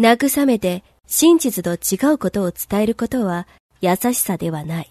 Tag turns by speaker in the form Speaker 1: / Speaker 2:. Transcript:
Speaker 1: 慰めて真実と違うことを伝えることは優しさではない。